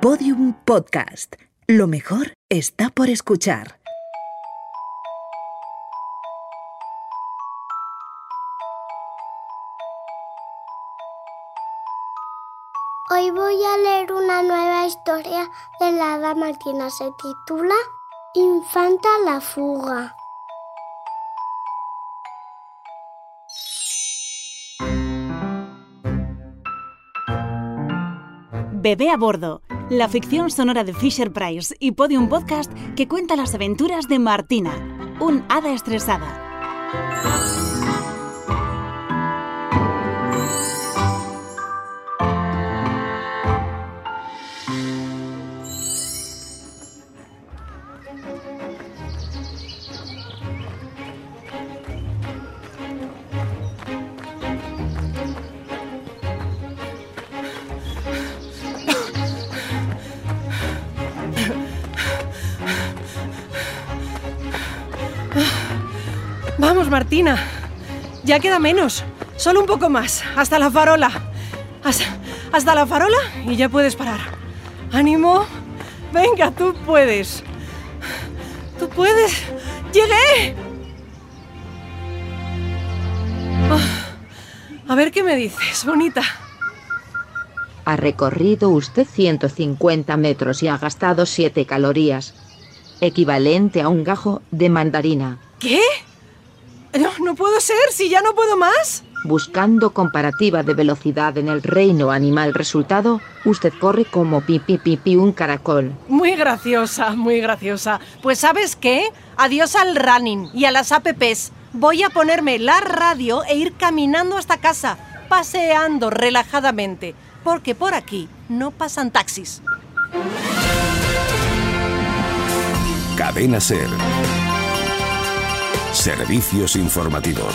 Podium Podcast. Lo mejor está por escuchar. Hoy voy a leer una nueva historia de la hada Martina. Se titula Infanta la fuga. Bebé a bordo, la ficción sonora de Fisher Price y Podium Podcast que cuenta las aventuras de Martina, un hada estresada. Martina. Ya queda menos. Solo un poco más. Hasta la farola. Hasta, hasta la farola y ya puedes parar. ¡Ánimo! Venga, tú puedes. Tú puedes. ¡Llegué! Ah, a ver qué me dices, bonita. Ha recorrido usted 150 metros y ha gastado 7 calorías, equivalente a un gajo de mandarina. ¿Qué? No, no puedo ser, si ya no puedo más. Buscando comparativa de velocidad en el reino animal resultado, usted corre como pipi pipi un caracol. Muy graciosa, muy graciosa. Pues ¿sabes qué? Adiós al running y a las apps. Voy a ponerme la radio e ir caminando hasta casa, paseando relajadamente, porque por aquí no pasan taxis. Cadena Ser. Servicios informativos.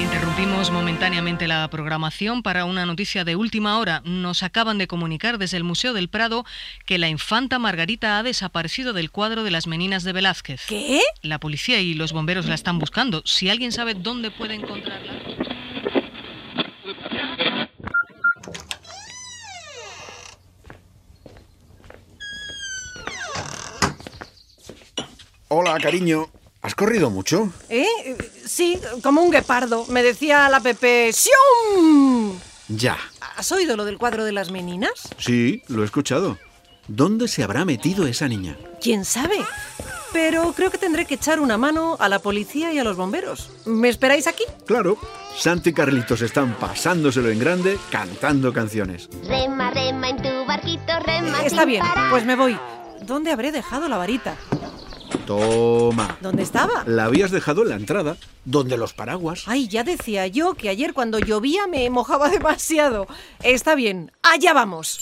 Interrumpimos momentáneamente la programación para una noticia de última hora. Nos acaban de comunicar desde el Museo del Prado que la infanta Margarita ha desaparecido del cuadro de las meninas de Velázquez. ¿Qué? La policía y los bomberos la están buscando. Si alguien sabe dónde puede encontrarla. Hola, cariño. ¿Has corrido mucho? ¿Eh? Sí, como un guepardo. Me decía la Pepe. ¡Sium! Ya. ¿Has oído lo del cuadro de las meninas? Sí, lo he escuchado. ¿Dónde se habrá metido esa niña? ¿Quién sabe? Pero creo que tendré que echar una mano a la policía y a los bomberos. ¿Me esperáis aquí? Claro. Santi y Carlitos están pasándoselo en grande cantando canciones. Rema, rema en tu barquito, rema. Está sin bien, parar. pues me voy. ¿Dónde habré dejado la varita? Toma. ¿Dónde estaba? La habías dejado en la entrada, donde los paraguas. Ay, ya decía yo que ayer cuando llovía me mojaba demasiado. Está bien, allá vamos.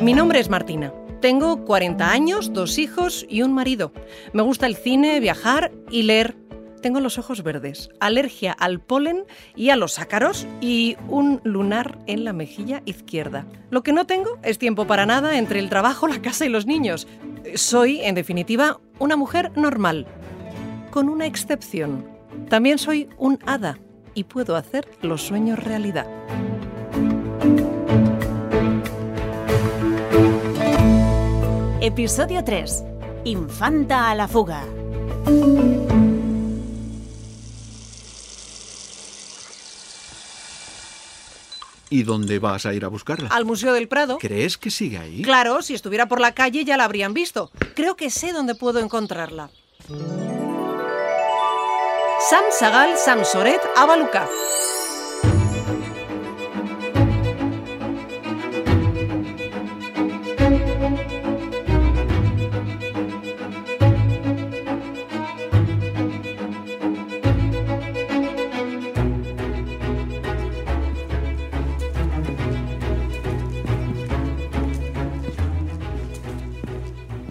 Mi nombre es Martina. Tengo 40 años, dos hijos y un marido. Me gusta el cine, viajar y leer. Tengo los ojos verdes, alergia al polen y a los ácaros y un lunar en la mejilla izquierda. Lo que no tengo es tiempo para nada entre el trabajo, la casa y los niños. Soy, en definitiva, una mujer normal, con una excepción. También soy un hada y puedo hacer los sueños realidad. Episodio 3. Infanta a la fuga. ¿Y dónde vas a ir a buscarla? Al Museo del Prado. ¿Crees que sigue ahí? Claro, si estuviera por la calle ya la habrían visto. Creo que sé dónde puedo encontrarla. Sam Sagal Samsoret Abaluka.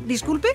Disculpe.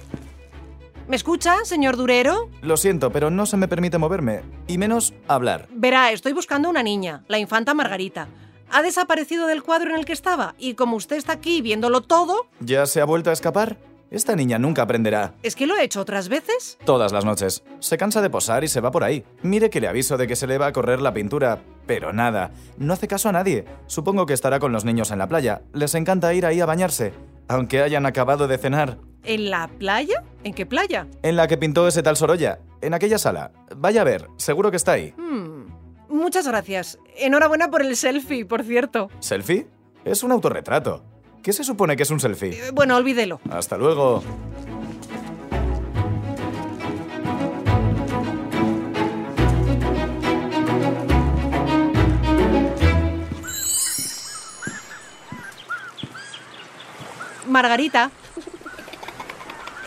¿Me escucha, señor Durero? Lo siento, pero no se me permite moverme, y menos hablar. Verá, estoy buscando a una niña, la infanta Margarita. Ha desaparecido del cuadro en el que estaba y como usted está aquí viéndolo todo, ¿Ya se ha vuelto a escapar? Esta niña nunca aprenderá. ¿Es que lo he hecho otras veces? Todas las noches. Se cansa de posar y se va por ahí. Mire que le aviso de que se le va a correr la pintura, pero nada. No hace caso a nadie. Supongo que estará con los niños en la playa. Les encanta ir ahí a bañarse, aunque hayan acabado de cenar. ¿En la playa? ¿En qué playa? En la que pintó ese tal Sorolla, en aquella sala. Vaya a ver, seguro que está ahí. Hmm, Muchas gracias. Enhorabuena por el selfie, por cierto. ¿Selfie? Es un autorretrato. ¿Qué se supone que es un selfie? Eh, Bueno, olvídelo. Hasta luego. Margarita.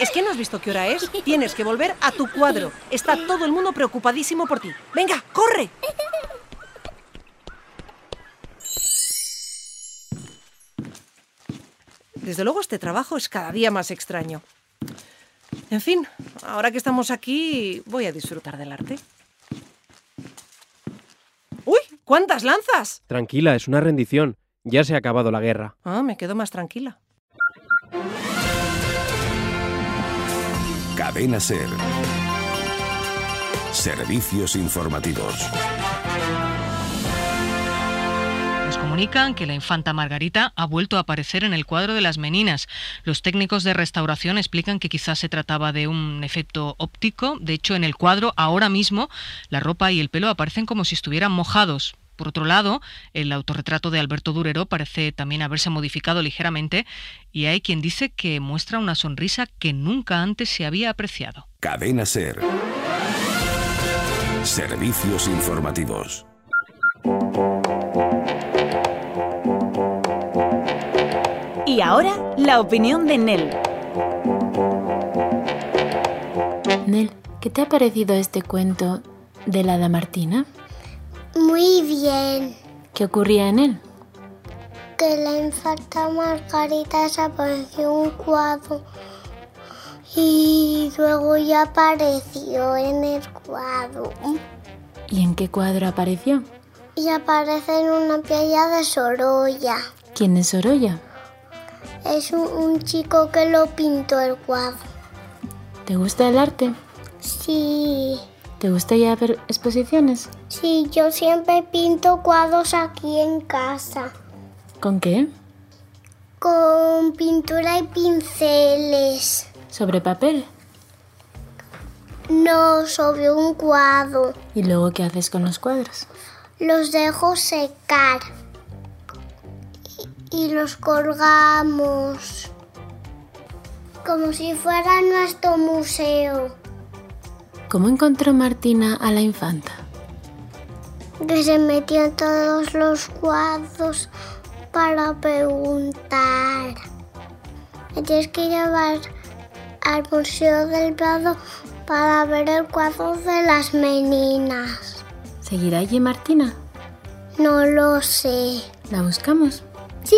¿Es que no has visto qué hora es? Tienes que volver a tu cuadro. Está todo el mundo preocupadísimo por ti. Venga, corre. Desde luego este trabajo es cada día más extraño. En fin, ahora que estamos aquí, voy a disfrutar del arte. ¡Uy! ¿Cuántas lanzas? Tranquila, es una rendición. Ya se ha acabado la guerra. Ah, me quedo más tranquila. Cadena Ser. Servicios informativos. Nos comunican que la infanta Margarita ha vuelto a aparecer en el cuadro de las meninas. Los técnicos de restauración explican que quizás se trataba de un efecto óptico. De hecho, en el cuadro, ahora mismo, la ropa y el pelo aparecen como si estuvieran mojados. Por otro lado, el autorretrato de Alberto Durero parece también haberse modificado ligeramente y hay quien dice que muestra una sonrisa que nunca antes se había apreciado. Cadena Ser. Servicios informativos. Y ahora, la opinión de Nel. Nel, ¿qué te ha parecido este cuento de la hada Martina? Muy bien. ¿Qué ocurría en él? Que la infanta Margarita desapareció un cuadro y luego ya apareció en el cuadro. ¿Y en qué cuadro apareció? Y aparece en una playa de Sorolla. ¿Quién es Sorolla? Es un, un chico que lo pintó el cuadro. ¿Te gusta el arte? Sí, ¿Te gusta ir a ver exposiciones? Sí, yo siempre pinto cuadros aquí en casa. ¿Con qué? Con pintura y pinceles. ¿Sobre papel? No sobre un cuadro. ¿Y luego qué haces con los cuadros? Los dejo secar. Y, y los colgamos. Como si fuera nuestro museo. ¿Cómo encontró Martina a la infanta? Que se metió en todos los cuadros para preguntar. Me tienes que llevar al Museo del Prado para ver el cuadro de las meninas. ¿Seguirá allí Martina? No lo sé. ¿La buscamos? Sí.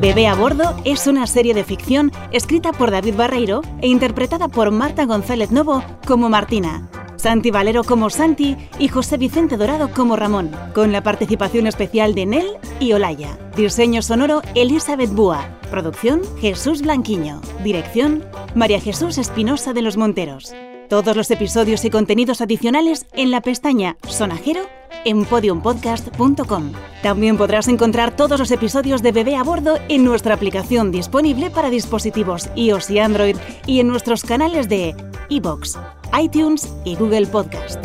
Bebé a bordo es una serie de ficción escrita por David Barreiro e interpretada por Marta González Novo como Martina, Santi Valero como Santi y José Vicente Dorado como Ramón, con la participación especial de Nel y Olaya. Diseño sonoro Elizabeth Búa. Producción Jesús Blanquiño. Dirección María Jesús Espinosa de los Monteros. Todos los episodios y contenidos adicionales en la pestaña Sonajero en podiumpodcast.com. También podrás encontrar todos los episodios de Bebé a Bordo en nuestra aplicación disponible para dispositivos iOS y Android y en nuestros canales de iBox, iTunes y Google Podcast.